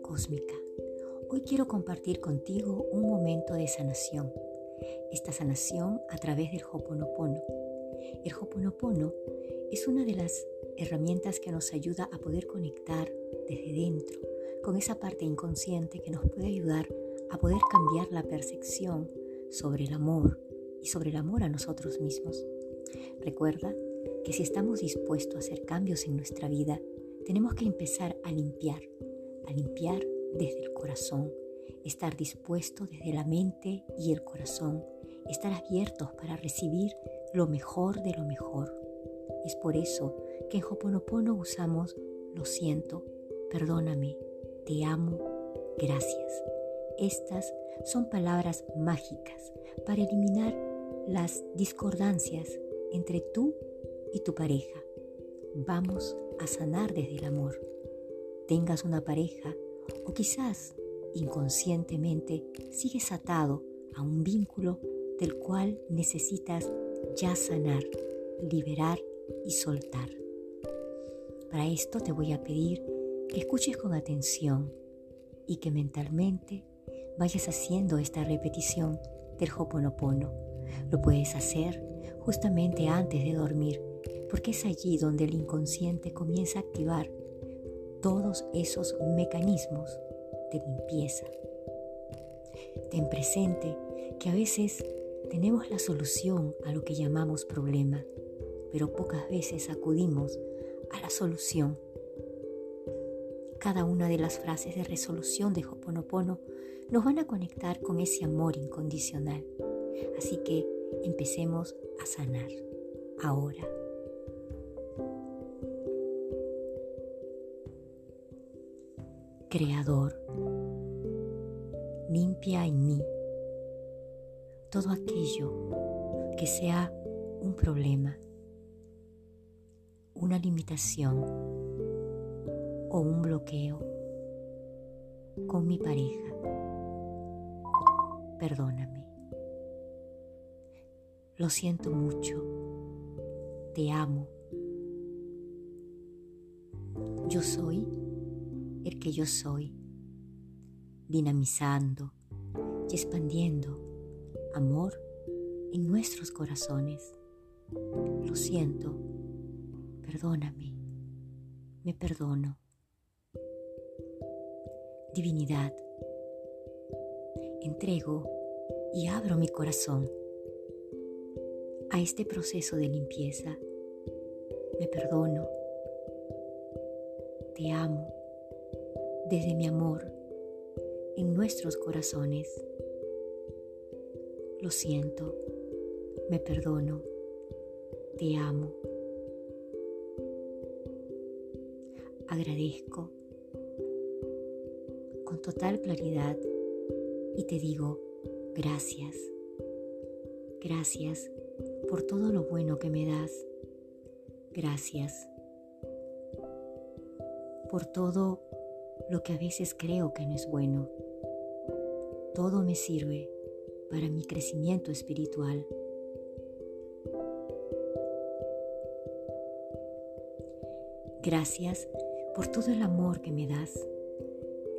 cósmica. Hoy quiero compartir contigo un momento de sanación. Esta sanación a través del Hoponopono. El Hoponopono es una de las herramientas que nos ayuda a poder conectar desde dentro con esa parte inconsciente que nos puede ayudar a poder cambiar la percepción sobre el amor y sobre el amor a nosotros mismos. Recuerda que si estamos dispuestos a hacer cambios en nuestra vida, tenemos que empezar a limpiar, a limpiar desde el corazón, estar dispuesto desde la mente y el corazón, estar abiertos para recibir lo mejor de lo mejor. Es por eso que en Hoponopono usamos lo siento, perdóname, te amo, gracias. Estas son palabras mágicas para eliminar las discordancias entre tú y tu pareja. Vamos a sanar desde el amor. Tengas una pareja o quizás inconscientemente sigues atado a un vínculo del cual necesitas ya sanar, liberar y soltar. Para esto te voy a pedir que escuches con atención y que mentalmente vayas haciendo esta repetición del Hoponopono. Lo puedes hacer justamente antes de dormir, porque es allí donde el inconsciente comienza a activar todos esos mecanismos de limpieza. Ten presente que a veces tenemos la solución a lo que llamamos problema, pero pocas veces acudimos a la solución. Cada una de las frases de resolución de Hoponopono nos van a conectar con ese amor incondicional. Así que empecemos a sanar ahora. Creador, limpia en mí todo aquello que sea un problema, una limitación o un bloqueo con mi pareja. Perdóname. Lo siento mucho. Te amo. Yo soy el que yo soy, dinamizando y expandiendo amor en nuestros corazones. Lo siento, perdóname, me perdono. Divinidad, entrego y abro mi corazón a este proceso de limpieza. Me perdono, te amo desde mi amor en nuestros corazones. Lo siento, me perdono, te amo. Agradezco con total claridad y te digo gracias. Gracias por todo lo bueno que me das. Gracias por todo lo que a veces creo que no es bueno. Todo me sirve para mi crecimiento espiritual. Gracias por todo el amor que me das.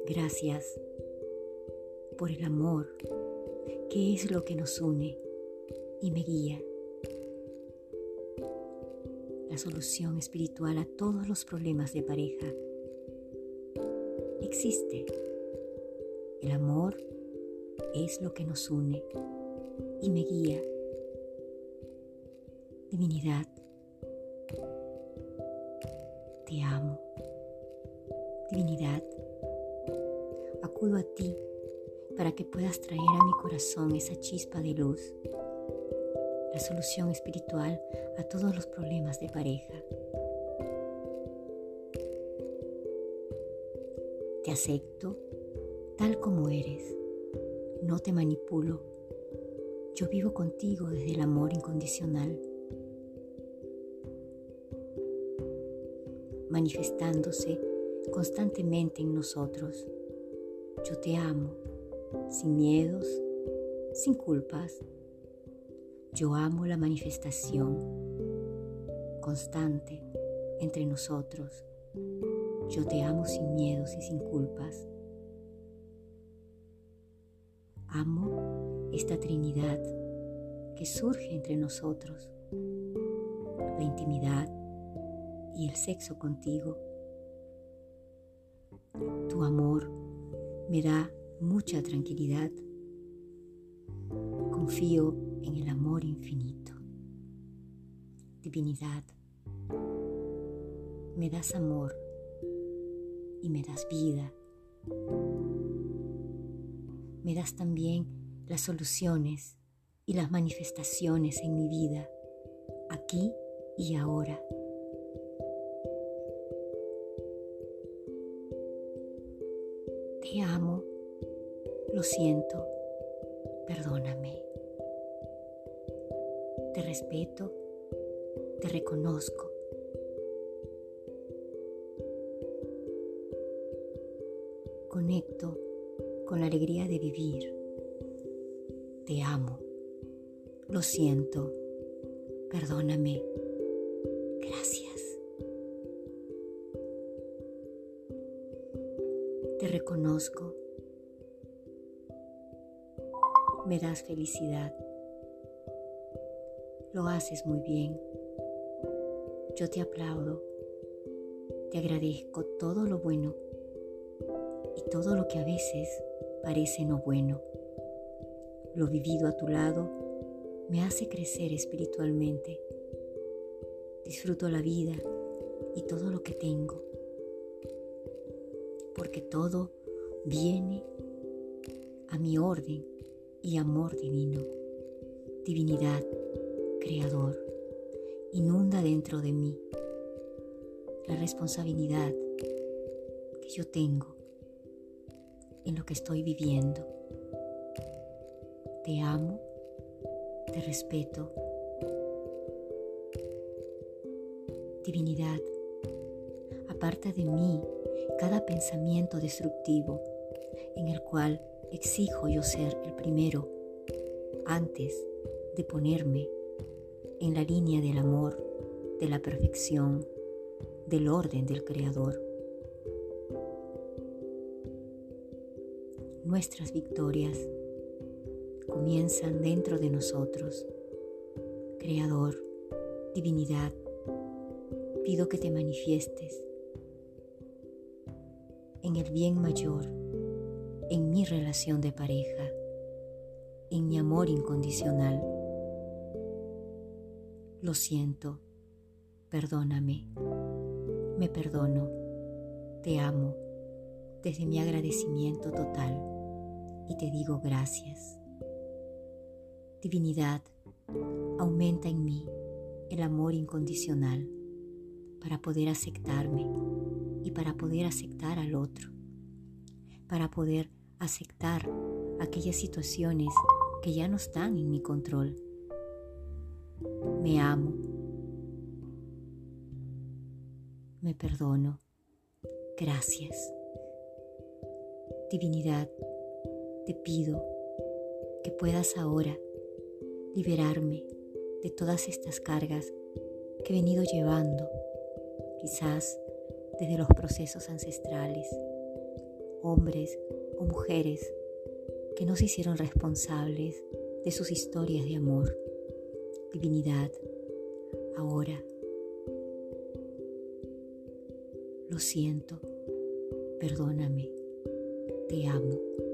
Gracias por el amor que es lo que nos une y me guía. La solución espiritual a todos los problemas de pareja existe. El amor es lo que nos une y me guía. Divinidad, te amo. Divinidad, acudo a ti para que puedas traer a mi corazón esa chispa de luz, la solución espiritual a todos los problemas de pareja. Te acepto tal como eres no te manipulo. Yo vivo contigo desde el amor incondicional, manifestándose constantemente en nosotros. Yo te amo, sin miedos, sin culpas. Yo amo la manifestación constante entre nosotros. Yo te amo sin miedos y sin culpas. Amo esta Trinidad que surge entre nosotros, la intimidad y el sexo contigo. Tu amor me da mucha tranquilidad. Confío en el amor infinito. Divinidad, me das amor y me das vida. Me das también las soluciones y las manifestaciones en mi vida, aquí y ahora. Te amo, lo siento, perdóname. Te respeto, te reconozco. Conecto con la alegría de vivir. Te amo, lo siento, perdóname. Gracias. Te reconozco. Me das felicidad. Lo haces muy bien. Yo te aplaudo. Te agradezco todo lo bueno todo lo que a veces parece no bueno. Lo vivido a tu lado me hace crecer espiritualmente. Disfruto la vida y todo lo que tengo, porque todo viene a mi orden y amor divino. Divinidad, Creador, inunda dentro de mí la responsabilidad que yo tengo en lo que estoy viviendo. Te amo, te respeto. Divinidad, aparta de mí cada pensamiento destructivo en el cual exijo yo ser el primero antes de ponerme en la línea del amor, de la perfección, del orden del Creador. Nuestras victorias comienzan dentro de nosotros. Creador, divinidad, pido que te manifiestes en el bien mayor, en mi relación de pareja, en mi amor incondicional. Lo siento, perdóname, me perdono, te amo desde mi agradecimiento total y te digo gracias. Divinidad, aumenta en mí el amor incondicional para poder aceptarme y para poder aceptar al otro, para poder aceptar aquellas situaciones que ya no están en mi control. Me amo, me perdono, gracias. Divinidad, te pido que puedas ahora liberarme de todas estas cargas que he venido llevando, quizás desde los procesos ancestrales, hombres o mujeres que no se hicieron responsables de sus historias de amor. Divinidad, ahora lo siento, perdóname, te amo.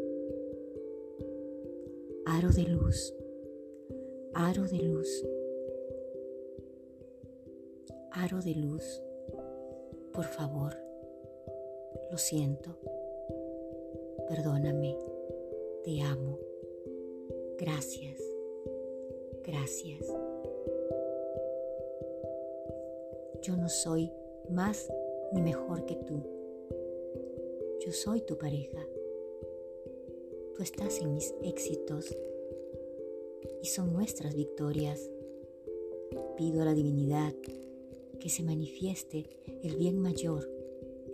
Aro de luz, aro de luz, aro de luz por favor, lo siento, perdóname, te amo, gracias, gracias. Yo no soy más ni mejor que tú. Yo soy tu pareja. Tú estás en mis éxitos y son nuestras victorias. Pido a la divinidad que se manifieste el bien mayor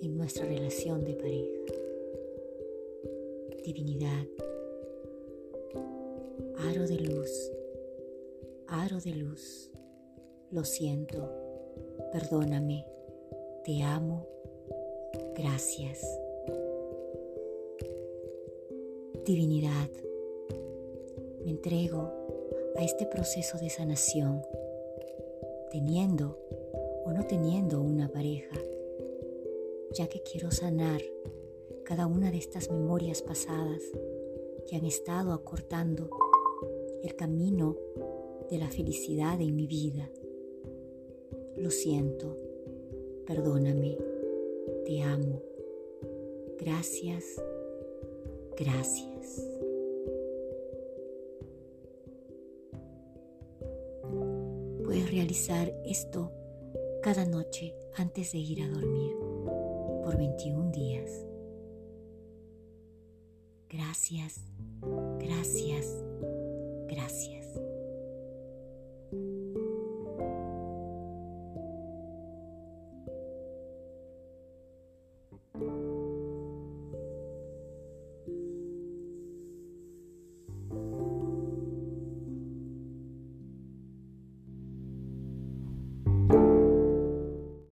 en nuestra relación de pareja. Divinidad, aro de luz, aro de luz, lo siento, perdóname, te amo, Gracias. Divinidad, me entrego a este proceso de sanación, teniendo o no teniendo una pareja, ya que quiero sanar cada una de estas memorias pasadas que han estado acortando el camino de la felicidad en mi vida. Lo siento, perdóname, te amo. Gracias, gracias. Realizar esto cada noche antes de ir a dormir por 21 días. Gracias, gracias.